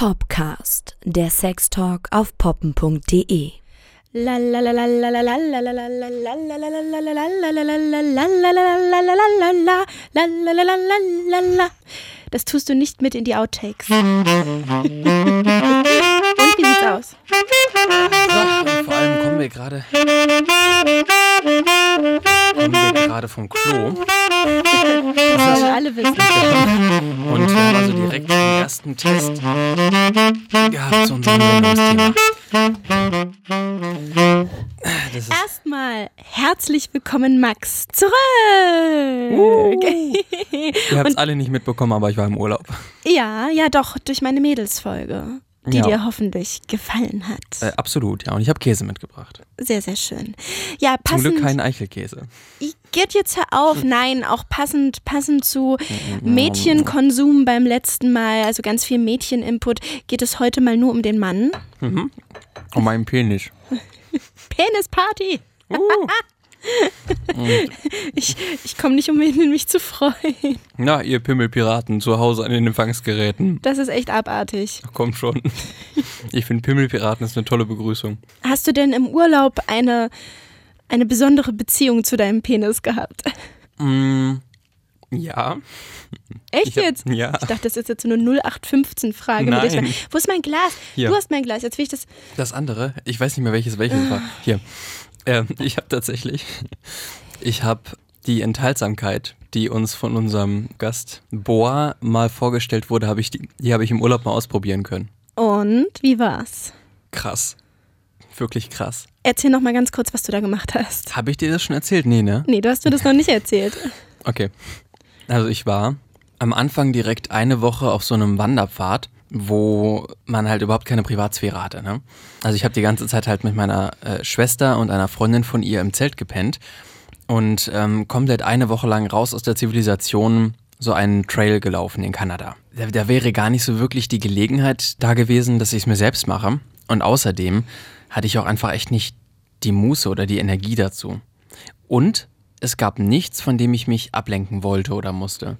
Popcast, der Sextalk auf poppen.de. Das tust du nicht mit in die Outtakes. Und wie sieht's aus? So, und vor allem kommen wir gerade. Kommen wir gerade vom Klo. Das wollen alle wissen. Und wir haben also direkt den ersten Test gehabt zu unserem Sendungsthema. Erstmal herzlich willkommen, Max, zurück. Ihr habt es alle nicht mitbekommen, aber ich war im Urlaub. Ja, ja, doch, durch meine Mädelsfolge, die Ja. dir hoffentlich gefallen hat. Äh, absolut, ja. Und ich habe Käse mitgebracht. Sehr, sehr schön. Ja, Zum passend. Glück kein Eichelkäse. Ich- Geht jetzt hör auf. Nein, auch passend, passend zu Mädchenkonsum beim letzten Mal, also ganz viel Mädcheninput, geht es heute mal nur um den Mann. Um meinen Penis. Penisparty! Uh. Ich, ich komme nicht umhin, mich zu freuen. Na, ihr Pimmelpiraten zu Hause an den Empfangsgeräten. Das ist echt abartig. Kommt schon. Ich finde Pimmelpiraten ist eine tolle Begrüßung. Hast du denn im Urlaub eine, eine besondere Beziehung zu deinem Penis gehabt? Mm, ja. Echt Ich hab- jetzt? ja. Ich dachte, das ist jetzt so eine 0815-Frage. mit der ich Nein. meine, Wo ist mein Glas? Hier. Du hast mein Glas. Jetzt will ich das. Das andere, ich weiß nicht mehr welches welches war. Hier. Ähm, ich habe tatsächlich, ich habe die Enthaltsamkeit, die uns von unserem Gast Boa mal vorgestellt wurde, habe ich die, die habe ich im Urlaub mal ausprobieren können. Und wie war's? Krass. Wirklich krass. Erzähl noch mal ganz kurz, was du da gemacht hast. Habe ich dir das schon erzählt? Nee, ne? Nee, du hast mir das noch nicht erzählt. Okay. Also ich war am Anfang direkt eine Woche auf so einem Wanderpfad, wo man halt überhaupt keine Privatsphäre hatte. Ne? Also ich habe die ganze Zeit halt mit meiner äh, Schwester und einer Freundin von ihr im Zelt gepennt und ähm, komplett eine Woche lang raus aus der Zivilisation so einen Trail gelaufen in Kanada. Da, da wäre gar nicht so wirklich die Gelegenheit da gewesen, dass ich es mir selbst mache. Und außerdem hatte ich auch einfach echt nicht die Muße oder die Energie dazu. Und es gab nichts, von dem ich mich ablenken wollte oder musste.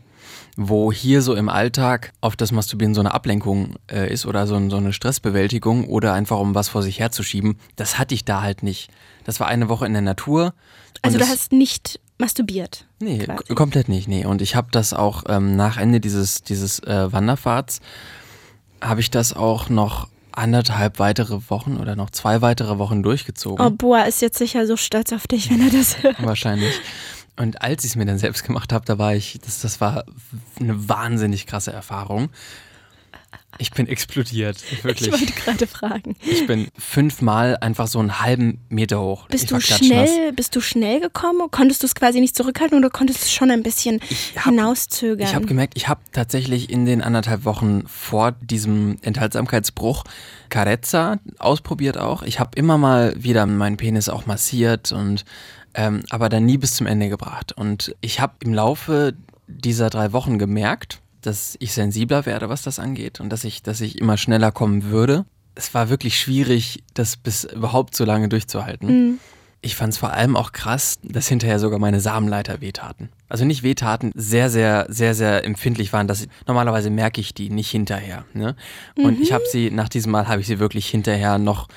Wo hier so im Alltag auf das Masturbieren so eine Ablenkung äh, ist oder so, ein- so eine Stressbewältigung oder einfach um was vor sich herzuschieben, das hatte ich da halt nicht. Das war eine Woche in der Natur. Also du hast nicht masturbiert. Nee, komplett nicht, nee. Und ich habe das auch ähm, nach Ende dieses, dieses äh, Wanderfahrts, habe ich das auch noch anderthalb weitere Wochen oder noch zwei weitere Wochen durchgezogen. Oh, Boa ist jetzt sicher so stolz auf dich, wenn er das hört. Wahrscheinlich. Und als ich es mir dann selbst gemacht habe, da war ich, das, das war eine wahnsinnig krasse Erfahrung. Ich bin explodiert, Ich wirklich. wollte gerade fragen. Ich bin fünfmal einfach so einen halben Meter hoch. Bist ich du schnell, bist du schnell gekommen? Konntest du es quasi nicht zurückhalten oder konntest du es schon ein bisschen hab- hinauszögern? Ich habe gemerkt, ich habe tatsächlich in den anderthalb Wochen vor diesem Enthaltsamkeitsbruch Carezza ausprobiert auch. Ich habe immer mal wieder meinen Penis auch massiert und ähm, aber dann nie bis zum Ende gebracht. Und ich habe im Laufe dieser drei Wochen gemerkt, dass ich sensibler werde, was das angeht und dass ich, dass ich immer schneller kommen würde. Es war wirklich schwierig, das bis überhaupt so lange durchzuhalten. Ich fand es vor allem auch krass, dass hinterher sogar meine Samenleiter wehtaten. Also nicht wehtaten, sehr, sehr, sehr, sehr empfindlich waren. Dass ich, normalerweise merke ich die nicht hinterher. Ne? Und ich habe sie, nach diesem Mal habe ich sie wirklich hinterher noch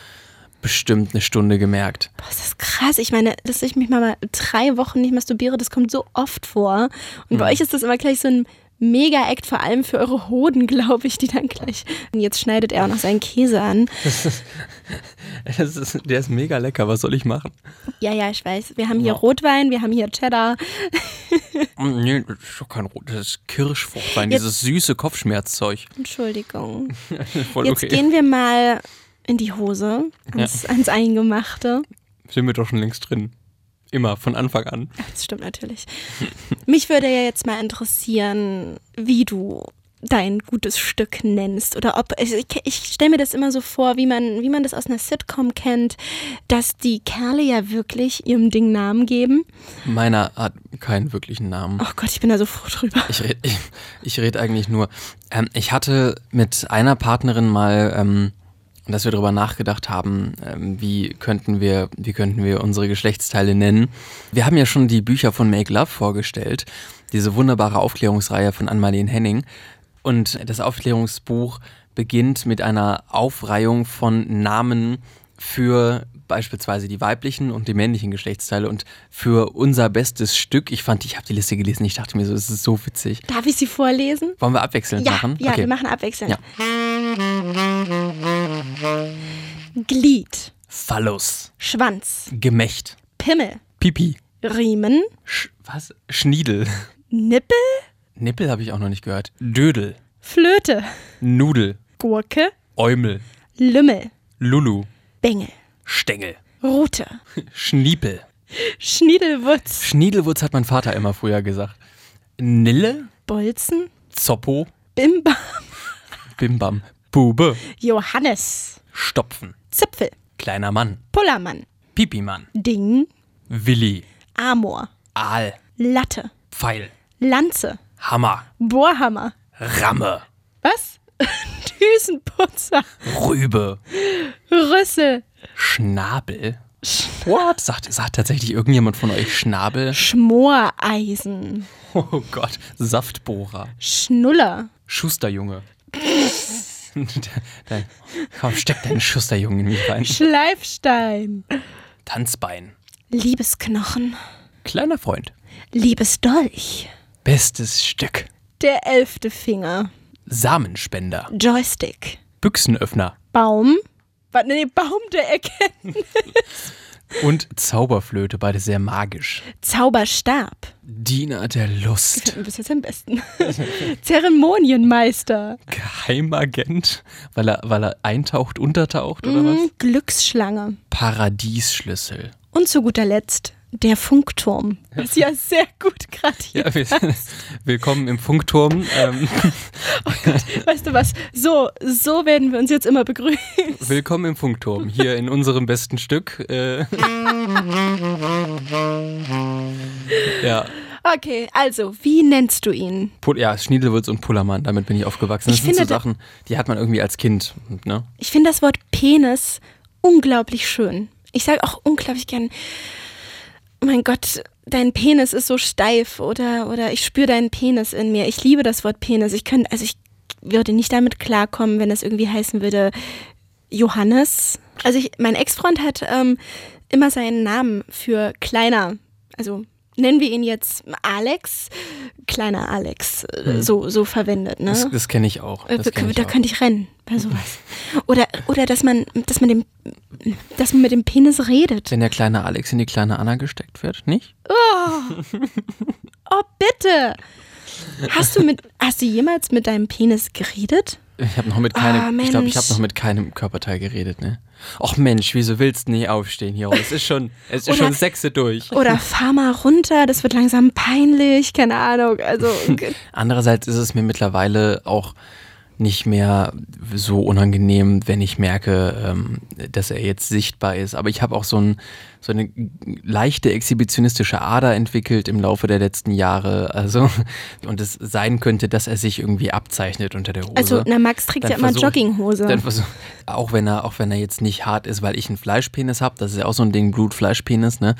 bestimmt eine Stunde gemerkt. Boah, ist das krass. Ich meine, dass ich mich mal, mal drei Wochen nicht masturbiere, das kommt so oft vor. Und Mhm. bei euch ist das immer gleich so ein Mega-Act, vor allem für eure Hoden, glaube ich, die dann gleich. Und jetzt schneidet er auch noch seinen Käse an. Das ist, der ist mega lecker, was soll ich machen? Ja, ja, ich weiß. Wir haben hier Rotwein, wir haben hier Cheddar. Mm, Nee, das ist doch kein Rot, das ist Kirschfruchtwein, Jetzt- dieses süße Kopfschmerzzeug. Entschuldigung. Jetzt okay. gehen wir mal in die Hose, ans, ans Eingemachte. Sind wir doch schon längst drin. Immer, von Anfang an. Ja, Das stimmt natürlich. Mich würde ja jetzt mal interessieren, wie du dein gutes Stück nennst oder ob also ich, ich stelle mir das immer so vor, wie man wie man das aus einer Sitcom kennt, dass die Kerle ja wirklich ihrem Ding Namen geben. Meiner hat keinen wirklichen Namen. Oh Gott, ich bin da so froh drüber. Ich rede ich, ich red eigentlich nur. Ähm, ich hatte mit einer Partnerin mal, ähm, dass wir darüber nachgedacht haben, ähm, wie könnten wir, wie könnten wir unsere Geschlechtsteile nennen. Wir haben ja schon die Bücher von Make Love vorgestellt, diese wunderbare Aufklärungsreihe von Ann-Marlene Henning. Und das Aufklärungsbuch beginnt mit einer Aufreihung von Namen für beispielsweise die weiblichen und die männlichen Geschlechtsteile und für unser bestes Stück. Ich fand, ich habe die Liste gelesen, ich dachte mir so, es ist so witzig. Darf ich sie vorlesen? Wollen wir abwechselnd Ja, machen? ja, okay. wir machen abwechselnd. Ja. Glied, Phallus, Schwanz, Gemächt, Pimmel, Pipi, Riemen, Sch was? Schniedel. Nippel, Nippel habe ich auch noch nicht gehört. Dödel, Flöte, Nudel, Gurke, Eumel, Lümmel, Lulu, Bengel, Stängel, Rute, Schniepel. Schniedelwutz, Schniedelwurz hat mein Vater immer früher gesagt. Nille, Bolzen, Zoppo, Bimba, Bimbam, Bube, Johannes, Stopfen, Zipfel, kleiner Mann, Pullermann, Pipimann, Ding, Willi, Amor, Aal, Latte, Pfeil, Lanze, Hammer, Bohrhammer. Ramme, Was? Düsenputzer, Rübe, Rüssel, Schnabel. What? Sagt, sagt tatsächlich irgendjemand von euch Schnabel? Schmoreisen, Oh Gott, Saftbohrer, Schnuller, Schusterjunge. Dein- Komm, steck deinen Schusterjungen in mich rein. Schleifstein, Tanzbein. Liebesknochen, Kleiner Freund. Liebesdolch, Bestes Stück. der elfte Finger, Samenspender. Joystick, Büchsenöffner. Baum, warte, nee, Baum der Erkenntnis, Und Zauberflöte, beide sehr magisch. Zauberstab, Diener der Lust. bis jetzt am besten, Zeremonienmeister, Geheimagent, weil er, weil er eintaucht, untertaucht oder was? mm, Glücksschlange Paradiesschlüssel. und zu guter Letzt der Funkturm. Was ja sehr gut gerade hier Ja, wir, willkommen im Funkturm. Ähm, Weißt du was? So, so werden wir uns jetzt immer begrüßen. willkommen im Funkturm, hier in unserem besten Stück. Äh. ja. Okay, also, wie nennst du ihn? Pul ja, Schniedelwurz und Pullermann, damit bin ich aufgewachsen. Das Ich sind so finde, da- Sachen, die hat man irgendwie als Kind. Ne? Ich finde das Wort Penis unglaublich schön. Ich sage auch unglaublich gern, mein Gott, dein Penis ist so steif oder, oder ich spüre deinen Penis in mir. Ich liebe das Wort Penis. Ich könnte, also ich würde nicht damit klarkommen, wenn es irgendwie heißen würde Johannes. Also ich, mein Ex-Freund hat ähm, immer seinen Namen für kleiner, also nennen wir ihn jetzt Alex, kleiner Alex, äh, so, so verwendet. Ne? Das, das kenne ich auch. Äh, kenn ich da auch. könnte ich rennen bei sowas. Oder, oder dass man, dass man dem, dass man mit dem Penis redet. Wenn der kleine Alex in die kleine Anna gesteckt wird, nicht? Oh, bitte! Hast du mit, hast du jemals mit deinem Penis geredet? Ich habe noch mit keinem, ich glaube, ich habe noch mit keinem Körperteil geredet, ne? Och Mensch, wieso willst du nicht aufstehen hier? Es ist schon, es ist Oder- schon sechse durch. Oder fahr mal runter, das wird langsam peinlich, keine Ahnung. Also, Andererseits ist es mir mittlerweile auch nicht mehr so unangenehm, wenn ich merke, ähm, dass er jetzt sichtbar ist. Aber ich habe auch so, ein, so eine leichte exhibitionistische Ader entwickelt im Laufe der letzten Jahre. Also, und es sein könnte, dass er sich irgendwie abzeichnet unter der Hose. also, na, Max trägt Dann ja immer Jogginghose. Dann versuch, auch wenn er, auch wenn er jetzt nicht hart ist, weil ich einen Fleischpenis habe, das ist ja auch so ein Ding, Blut-Fleischpenis, ne?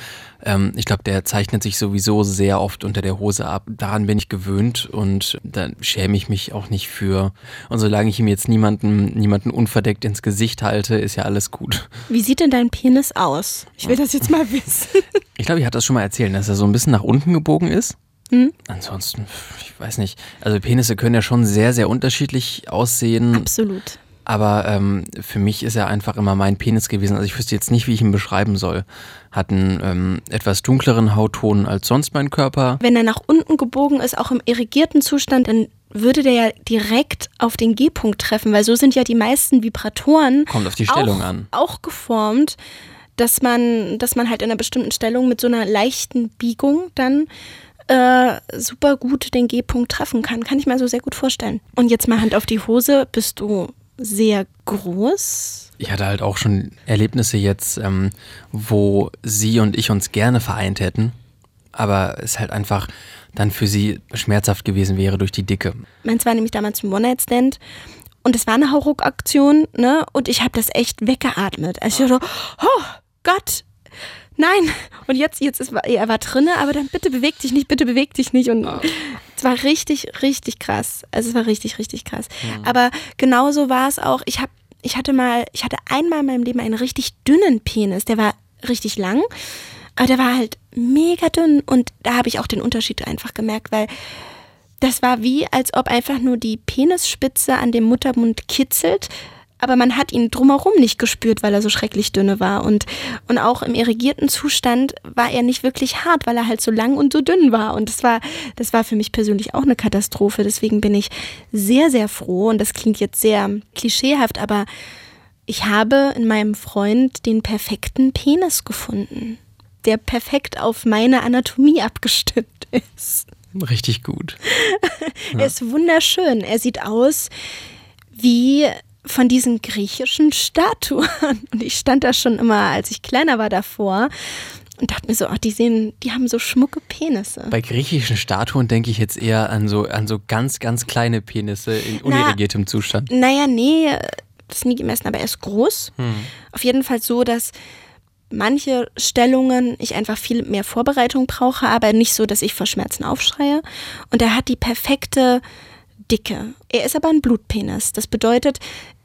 Ähm, ich glaube, der zeichnet sich sowieso sehr oft unter der Hose ab. Daran bin ich gewöhnt und da schäme ich mich auch nicht für. Und solange ich ihm jetzt niemanden, niemanden unverdeckt ins Gesicht halte, ist ja alles gut. Wie sieht denn dein Penis aus? Ich will das jetzt mal wissen. Ich glaube, ich hatte das schon mal erzählt, dass er so ein bisschen nach unten gebogen ist. Hm? Ansonsten, ich weiß nicht. Also Penisse können ja schon sehr, sehr unterschiedlich aussehen. Absolut. Aber ähm, für mich ist er einfach immer mein Penis gewesen. Also ich wüsste jetzt nicht, wie ich ihn beschreiben soll. Hat einen ähm, etwas dunkleren Hautton als sonst mein Körper. Wenn er nach unten gebogen ist, auch im irrigierten Zustand, dann würde der ja direkt auf den G-Punkt treffen, weil so sind ja die meisten Vibratoren Kommt auf die Stellung auch, an. auch geformt, dass man, dass man halt in einer bestimmten Stellung mit so einer leichten Biegung dann äh, super gut den G-Punkt treffen kann. Kann ich mir so sehr gut vorstellen. Und jetzt mal Hand auf die Hose, bist du sehr groß? Ich hatte halt auch schon Erlebnisse jetzt, ähm, wo sie und ich uns gerne vereint hätten. Aber es halt einfach dann für sie schmerzhaft gewesen wäre durch die Dicke. Meins war nämlich damals ein One-Night-Stand. Und es war eine Hauruck-Aktion, ne? Und ich habe das echt weggeatmet. Also ich so, oh Gott, nein. Und jetzt, jetzt ist, er war drinne, aber dann bitte beweg dich nicht, bitte beweg dich nicht. Und war richtig, richtig krass. Also es war richtig, richtig krass. Mhm. Aber genauso war es auch. Ich habe, ich hatte mal, ich hatte einmal in meinem Leben einen richtig dünnen Penis. Der war richtig lang, aber der war halt mega dünn und da habe ich auch den Unterschied einfach gemerkt, weil das war wie, als ob einfach nur die Penisspitze an dem Muttermund kitzelt aber man hat ihn drumherum nicht gespürt, weil er so schrecklich dünne war. Und, und auch im irrigierten Zustand war er nicht wirklich hart, weil er halt so lang und so dünn war. Und das war, das war für mich persönlich auch eine Katastrophe. Deswegen bin ich sehr, sehr froh. Und das klingt jetzt sehr klischeehaft, aber ich habe in meinem Freund den perfekten Penis gefunden, der perfekt auf meine Anatomie abgestimmt ist. Richtig gut. er ist wunderschön. Er sieht aus wie von diesen griechischen Statuen. Und ich stand da schon immer, als ich kleiner war, davor und dachte mir so, ach, die sehen, die haben so schmucke Penisse. Bei griechischen Statuen denke ich jetzt eher an so, an so ganz, ganz kleine Penisse in unirrigiertem Na, Zustand. Naja, nee, das ist nie gemessen, aber er ist groß. Hm. Auf jeden Fall so, dass manche Stellungen ich einfach viel mehr Vorbereitung brauche, aber nicht so, dass ich vor Schmerzen aufschreie. Und er hat die perfekte Dicke. Er ist aber ein Blutpenis. Das bedeutet,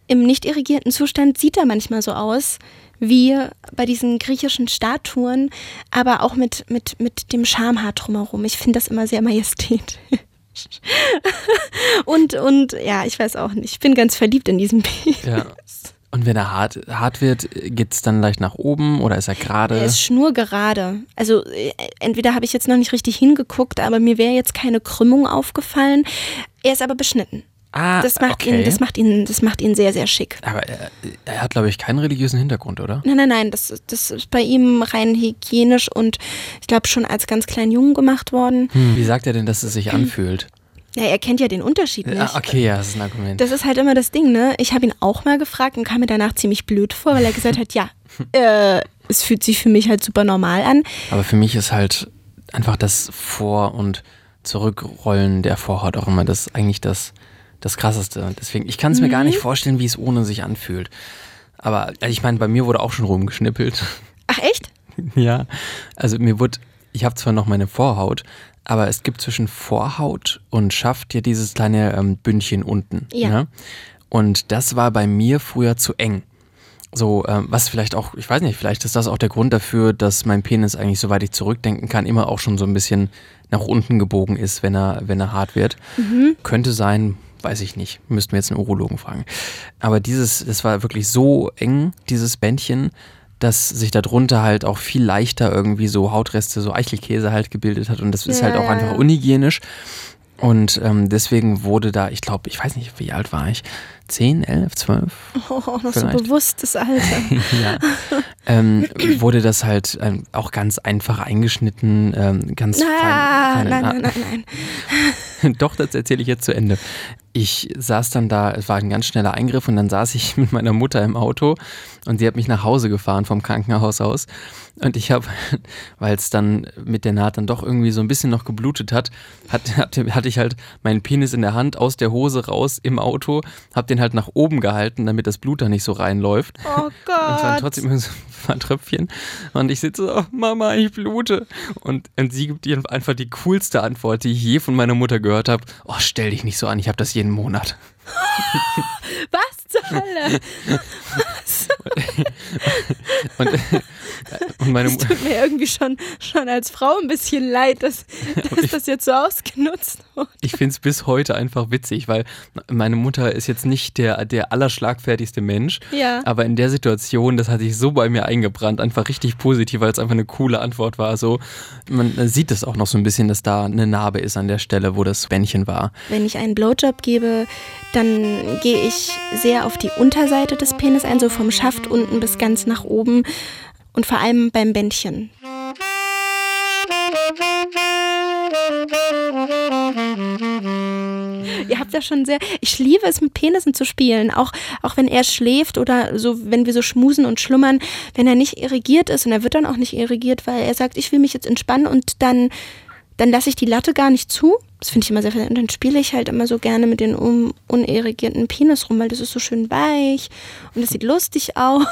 im nicht irrigierten Zustand sieht er manchmal so aus wie bei diesen griechischen Statuen, aber auch mit, mit, mit dem Schamhaar drumherum. Ich finde das immer sehr majestätisch. und, und ja, ich weiß auch nicht. Ich bin ganz verliebt in diesen Penis. Ja. Und wenn er hart, hart wird, geht es dann leicht nach oben oder ist er gerade? Er ist schnurgerade. Also äh, entweder habe ich jetzt noch nicht richtig hingeguckt, aber mir wäre jetzt keine Krümmung aufgefallen. Er ist aber beschnitten. Ah, das macht okay. ihn, das macht ihn, das macht ihn sehr, sehr schick. Aber er, er hat, glaube ich, keinen religiösen Hintergrund, oder? Nein, nein, nein. Das, das ist bei ihm rein hygienisch und ich glaube schon als ganz kleinen Jungen gemacht worden. Hm. Wie sagt er denn, dass es sich anfühlt? Ja, er kennt ja den Unterschied nicht. Ah, okay, ja, das ist ein Argument. Das ist halt immer das Ding, ne? Ich habe ihn auch mal gefragt und kam mir danach ziemlich blöd vor, weil er gesagt hat, ja, äh, es fühlt sich für mich halt super normal an. Aber für mich ist halt einfach das Vor- und Zurückrollen der Vorhaut auch immer das eigentlich das, das Krasseste. Deswegen, ich kann es mir gar nicht mhm. vorstellen, wie es ohne sich anfühlt. Aber also ich meine, bei mir wurde auch schon rumgeschnippelt. Ach echt? ja, also mir wurde, ich habe zwar noch meine Vorhaut, aber es gibt zwischen Vorhaut und Schaft ja dieses kleine ähm, Bündchen unten. Ja. Ne? Und das war bei mir früher zu eng. So, ähm, was vielleicht auch, ich weiß nicht, vielleicht ist das auch der Grund dafür, dass mein Penis eigentlich, soweit ich zurückdenken kann, immer auch schon so ein bisschen nach unten gebogen ist, wenn er, wenn er hart wird. Mhm. Könnte sein, weiß ich nicht. Müssten wir jetzt einen Urologen fragen. Aber dieses, das war wirklich so eng, dieses Bändchen, dass sich darunter halt auch viel leichter irgendwie so Hautreste, so Eichelkäse halt gebildet hat und das ist halt auch einfach unhygienisch. Und ähm, deswegen wurde da, ich glaube, ich weiß nicht, wie alt war ich? 10, 11, 12? Oh, noch vielleicht. so bewusstes Alter. ja. Ähm, wurde das halt ähm, auch ganz einfach eingeschnitten, ähm, ganz ah, fein, fein, Nein, nein, nein, nein. Doch, das erzähle ich jetzt zu Ende ich saß dann da, es war ein ganz schneller Eingriff und dann saß ich mit meiner Mutter im Auto und sie hat mich nach Hause gefahren vom Krankenhaus aus. Und ich habe, weil es dann mit der Naht dann doch irgendwie so ein bisschen noch geblutet hat, hat, hatte, hatte ich halt meinen Penis in der Hand aus der Hose raus im Auto, habe den halt nach oben gehalten, damit das Blut da nicht so reinläuft. Oh Gott. Und es waren trotzdem so ein paar Tröpfchen. Und ich sitze so, oh, Mama, ich blute. Und, und sie gibt ihr einfach die coolste Antwort, die ich je von meiner Mutter gehört habe. Oh, stell dich nicht so an, ich habe das jeden Monat. Was zur Hölle? Was? und, und meine das tut mir irgendwie schon, schon als Frau ein bisschen leid, dass, dass ich, das jetzt so ausgenutzt wurde. Ich finde es bis heute einfach witzig, weil meine Mutter ist jetzt nicht der, der allerschlagfertigste Mensch, ja. aber in der Situation, das hat sich so bei mir eingebrannt, einfach richtig positiv, weil es einfach eine coole Antwort war. So, man sieht es auch noch so ein bisschen, dass da eine Narbe ist an der Stelle, wo das Bändchen war. Wenn ich einen Blowjob gebe, dann gehe ich sehr auf die Unterseite des Penis ein, so vom Schaft unten bis ganz nach oben und vor allem beim Bändchen. Ihr habt ja schon sehr. Ich liebe es, mit Penissen zu spielen. Auch, auch wenn er schläft oder so, wenn wir so schmusen und schlummern, wenn er nicht irrigiert ist und er wird dann auch nicht irrigiert, weil er sagt, ich will mich jetzt entspannen und dann dann lasse ich die Latte gar nicht zu. Das finde ich immer sehr faszinierend. Und dann spiele ich halt immer so gerne mit den un unerigierten Penis rum, weil das ist so schön weich und das sieht lustig aus.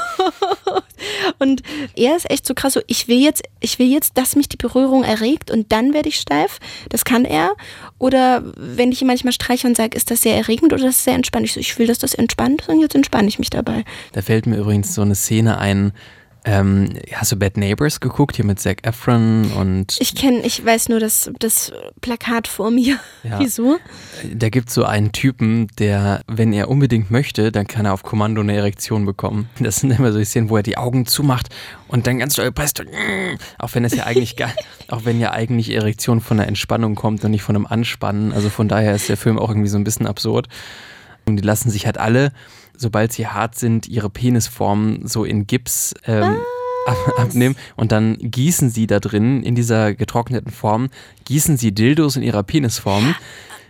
und er ist echt so krass, so ich will jetzt, ich will jetzt, dass mich die Berührung erregt und dann werde ich steif. Das kann er. Oder wenn ich ihn manchmal streiche und sage, ist das sehr erregend oder ist das sehr entspannt? Ich so, ich will, dass das entspannt ist und jetzt entspanne ich mich dabei. Da fällt mir übrigens so eine Szene ein, ähm, hast du Bad Neighbors geguckt, hier mit Zac Efron und. Ich kenne, ich weiß nur das, das Plakat vor mir. Ja. Wieso? Da gibt es so einen Typen, der, wenn er unbedingt möchte, dann kann er auf Kommando eine Erektion bekommen. Das sind immer so Szenen, wo er die Augen zumacht und dann ganz doll presst. Und, auch wenn es ja eigentlich gar, auch wenn ja eigentlich Erektion von einer Entspannung kommt und nicht von einem Anspannen. Also von daher ist der Film auch irgendwie so ein bisschen absurd. Die lassen sich halt alle sobald sie hart sind, ihre Penisform so in Gips ähm, abnehmen. Und dann gießen sie da drin in dieser getrockneten Form, gießen sie Dildos in ihrer Penisform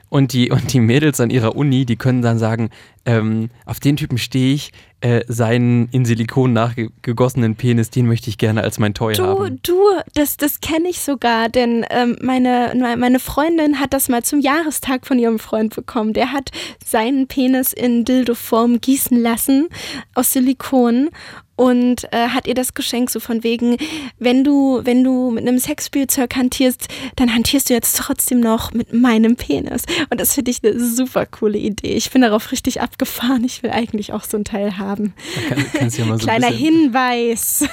und die, und die Mädels an ihrer Uni, die können dann sagen, ähm, auf den Typen stehe ich, äh, seinen in Silikon nachgegossenen Penis, den möchte ich gerne als mein Toy du, haben. Du, das, das kenne ich sogar, denn ähm, meine, meine Freundin hat das mal zum Jahrestag von ihrem Freund bekommen. Der hat seinen Penis in Dildo-Form gießen lassen aus Silikon und äh, hat ihr das Geschenk so von wegen, wenn du, wenn du mit einem Sexspielzeug hantierst, dann hantierst du jetzt trotzdem noch mit meinem Penis. Und das finde ich eine super coole Idee. Ich bin darauf richtig abgefahren. Ich will eigentlich auch so ein Teil haben. Kann, ja so Kleiner Hinweis.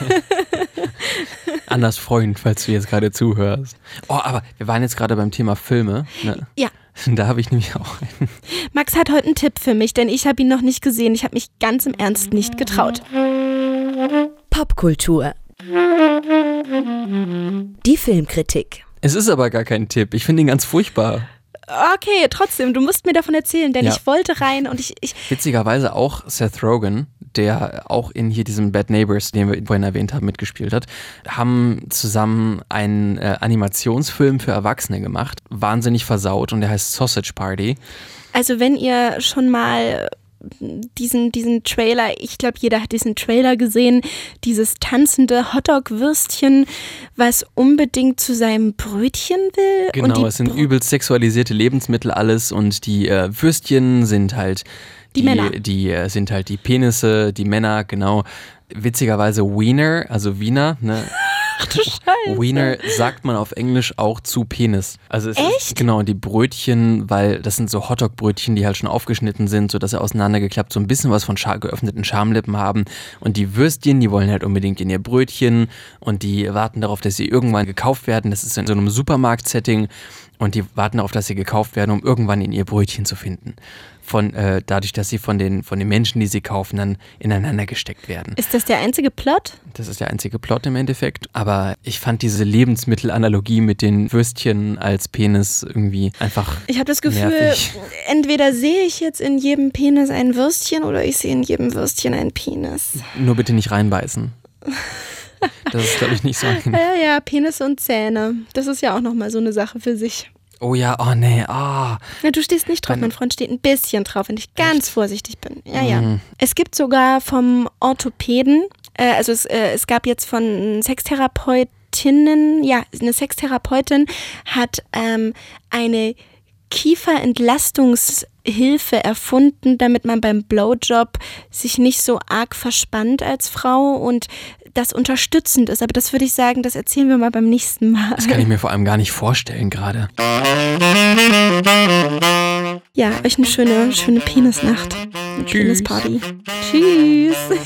Anders freuen, falls du jetzt gerade zuhörst. Oh, aber wir waren jetzt gerade beim Thema Filme. Ne? Ja. Da habe ich nämlich auch einen. Max hat heute einen Tipp für mich, denn ich habe ihn noch nicht gesehen. Ich habe mich ganz im Ernst nicht getraut. Popkultur. Die Filmkritik. Es ist aber gar kein Tipp. Ich finde ihn ganz furchtbar. Okay, trotzdem, du musst mir davon erzählen, denn ja. ich wollte rein und ich, ich. Witzigerweise auch Seth Rogen, der auch in hier diesem Bad Neighbors, den wir vorhin erwähnt haben, mitgespielt hat, haben zusammen einen äh, Animationsfilm für Erwachsene gemacht. Wahnsinnig versaut und der heißt Sausage Party. Also wenn ihr schon mal diesen, diesen Trailer, ich glaube, jeder hat diesen Trailer gesehen, dieses tanzende Hotdog-Würstchen, was unbedingt zu seinem Brötchen will. Genau, es sind Br übelst sexualisierte Lebensmittel alles und die äh, Würstchen sind halt die, die Männer. Die äh, sind halt die Penisse, die Männer, genau. Witzigerweise Wiener, also Wiener, ne? Ach du Scheiße. Wiener sagt man auf Englisch auch zu Penis. Also es Echt? Ist, genau, die Brötchen, weil das sind so Hotdog-Brötchen, die halt schon aufgeschnitten sind, sodass sie auseinandergeklappt so ein bisschen was von Scha geöffneten Schamlippen haben. Und die Würstchen, die wollen halt unbedingt in ihr Brötchen und die warten darauf, dass sie irgendwann gekauft werden. Das ist in so einem Supermarkt-Setting und die warten darauf, dass sie gekauft werden, um irgendwann in ihr Brötchen zu finden von äh, dadurch, dass sie von den, von den Menschen, die sie kaufen, dann ineinander gesteckt werden. Ist das der einzige Plot? Das ist der einzige Plot im Endeffekt. Aber ich fand diese Lebensmittelanalogie mit den Würstchen als Penis irgendwie einfach. Ich habe das Gefühl, nervig. entweder sehe ich jetzt in jedem Penis ein Würstchen oder ich sehe in jedem Würstchen ein Penis. Nur bitte nicht reinbeißen. Das ist, glaube ich, nicht so. Ja, ja, Penis und Zähne. Das ist ja auch nochmal so eine Sache für sich. Oh ja, oh nee, ah. Oh. Ja, du stehst nicht drauf, mein Freund steht ein bisschen drauf, wenn ich ganz Echt? vorsichtig bin. Ja, ja. Mhm. Es gibt sogar vom Orthopäden, äh, also es, äh, es gab jetzt von Sextherapeutinnen, ja, eine Sextherapeutin hat ähm, eine Kieferentlastungshilfe erfunden, damit man beim Blowjob sich nicht so arg verspannt als Frau und das unterstützend ist. Aber das würde ich sagen, das erzählen wir mal beim nächsten Mal. Das kann ich mir vor allem gar nicht vorstellen gerade. Ja, euch eine schöne, schöne Penisnacht. Eine Tschüss. Penisparty. Tschüss. Tschüss.